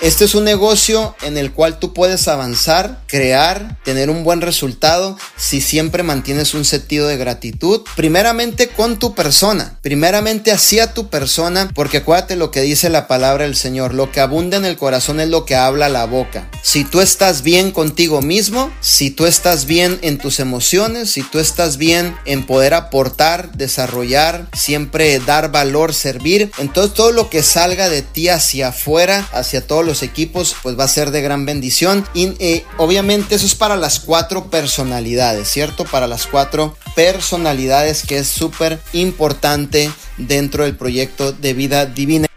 Este es un negocio en el cual tú puedes avanzar, crear, tener un buen resultado si siempre mantienes un sentido de gratitud. Primeramente con tu persona, primeramente hacia tu persona, porque acuérdate lo que dice la palabra del Señor, lo que abunda en el corazón es lo que habla la boca. Si tú estás bien contigo mismo, si tú estás bien en tus emociones, si tú estás bien en poder aportar, desarrollar, siempre dar valor, servir, entonces todo lo que salga de ti hacia afuera, hacia todos los equipos, pues va a ser de gran bendición. Y eh, obviamente eso es para las cuatro personalidades, ¿cierto? Para las cuatro personalidades que es súper importante dentro del proyecto de vida divina.